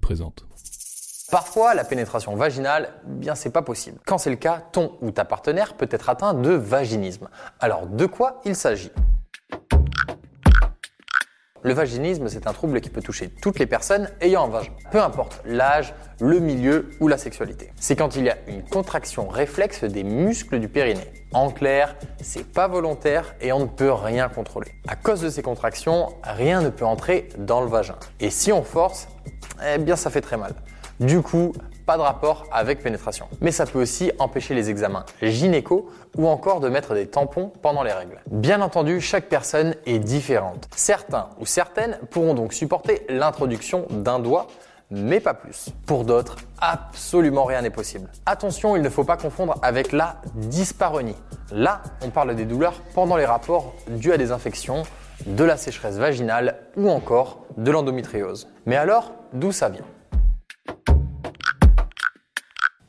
Présente. Parfois, la pénétration vaginale, bien c'est pas possible. Quand c'est le cas, ton ou ta partenaire peut être atteint de vaginisme. Alors, de quoi il s'agit? Le vaginisme, c'est un trouble qui peut toucher toutes les personnes ayant un vagin, peu importe l'âge, le milieu ou la sexualité. C'est quand il y a une contraction réflexe des muscles du périnée. En clair, c'est pas volontaire et on ne peut rien contrôler. À cause de ces contractions, rien ne peut entrer dans le vagin. Et si on force, eh bien ça fait très mal. Du coup, pas de rapport avec pénétration. Mais ça peut aussi empêcher les examens gynéco ou encore de mettre des tampons pendant les règles. Bien entendu, chaque personne est différente. Certains ou certaines pourront donc supporter l'introduction d'un doigt mais pas plus. Pour d'autres, absolument rien n'est possible. Attention, il ne faut pas confondre avec la dyspareunie. Là, on parle des douleurs pendant les rapports dues à des infections, de la sécheresse vaginale ou encore de l'endométriose. Mais alors, d'où ça vient?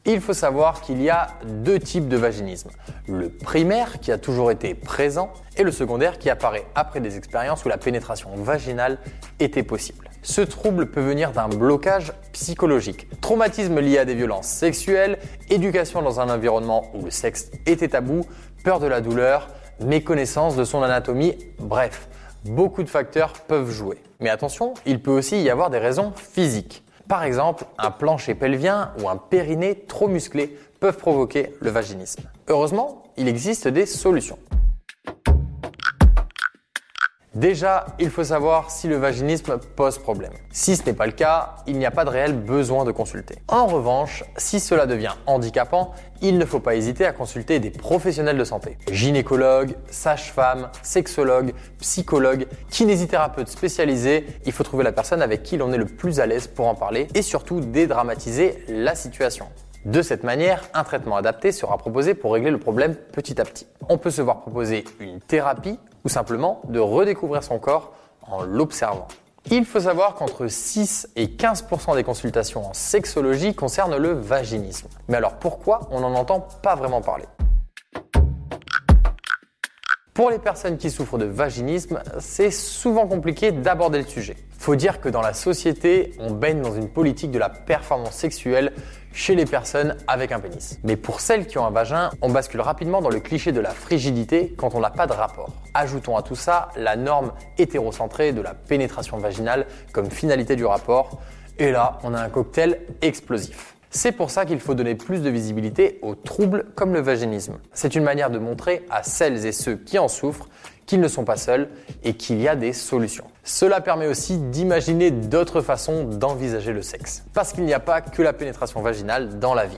Il faut savoir qu'il y a deux types de vaginisme. Le primaire qui a toujours été présent et le secondaire qui apparaît après des expériences où la pénétration vaginale était possible. Ce trouble peut venir d'un blocage psychologique, traumatisme lié à des violences sexuelles, éducation dans un environnement où le sexe était tabou, peur de la douleur, méconnaissance de son anatomie, bref, beaucoup de facteurs peuvent jouer. Mais attention, il peut aussi y avoir des raisons physiques. Par exemple, un plancher pelvien ou un périnée trop musclé peuvent provoquer le vaginisme. Heureusement, il existe des solutions. Déjà, il faut savoir si le vaginisme pose problème. Si ce n'est pas le cas, il n'y a pas de réel besoin de consulter. En revanche, si cela devient handicapant, il ne faut pas hésiter à consulter des professionnels de santé. Gynécologues, sages-femmes, sexologues, psychologues, kinésithérapeutes spécialisés, il faut trouver la personne avec qui l'on est le plus à l'aise pour en parler et surtout dédramatiser la situation. De cette manière, un traitement adapté sera proposé pour régler le problème petit à petit. On peut se voir proposer une thérapie ou simplement de redécouvrir son corps en l'observant. Il faut savoir qu'entre 6 et 15% des consultations en sexologie concernent le vaginisme. Mais alors pourquoi on n'en entend pas vraiment parler? Pour les personnes qui souffrent de vaginisme, c'est souvent compliqué d'aborder le sujet. Faut dire que dans la société, on baigne dans une politique de la performance sexuelle chez les personnes avec un pénis. Mais pour celles qui ont un vagin, on bascule rapidement dans le cliché de la frigidité quand on n'a pas de rapport. Ajoutons à tout ça la norme hétérocentrée de la pénétration vaginale comme finalité du rapport. Et là, on a un cocktail explosif. C'est pour ça qu'il faut donner plus de visibilité aux troubles comme le vaginisme. C'est une manière de montrer à celles et ceux qui en souffrent qu'ils ne sont pas seuls et qu'il y a des solutions. Cela permet aussi d'imaginer d'autres façons d'envisager le sexe. Parce qu'il n'y a pas que la pénétration vaginale dans la vie.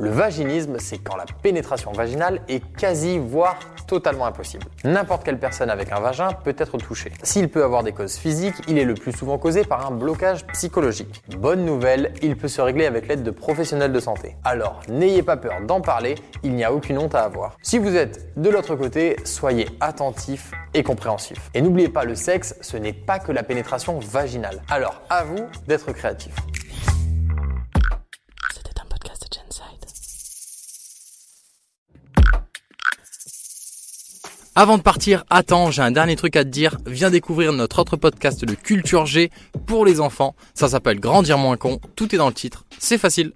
Le vaginisme, c'est quand la pénétration vaginale est quasi, voire totalement impossible. N'importe quelle personne avec un vagin peut être touchée. S'il peut avoir des causes physiques, il est le plus souvent causé par un blocage psychologique. Bonne nouvelle, il peut se régler avec l'aide de professionnels de santé. Alors, n'ayez pas peur d'en parler, il n'y a aucune honte à avoir. Si vous êtes de l'autre côté, soyez attentif et compréhensif. Et n'oubliez pas, le sexe, ce n'est pas que la pénétration vaginale. Alors, à vous d'être créatif. Avant de partir, attends, j'ai un dernier truc à te dire. Viens découvrir notre autre podcast de Culture G pour les enfants. Ça s'appelle Grandir moins con. Tout est dans le titre. C'est facile.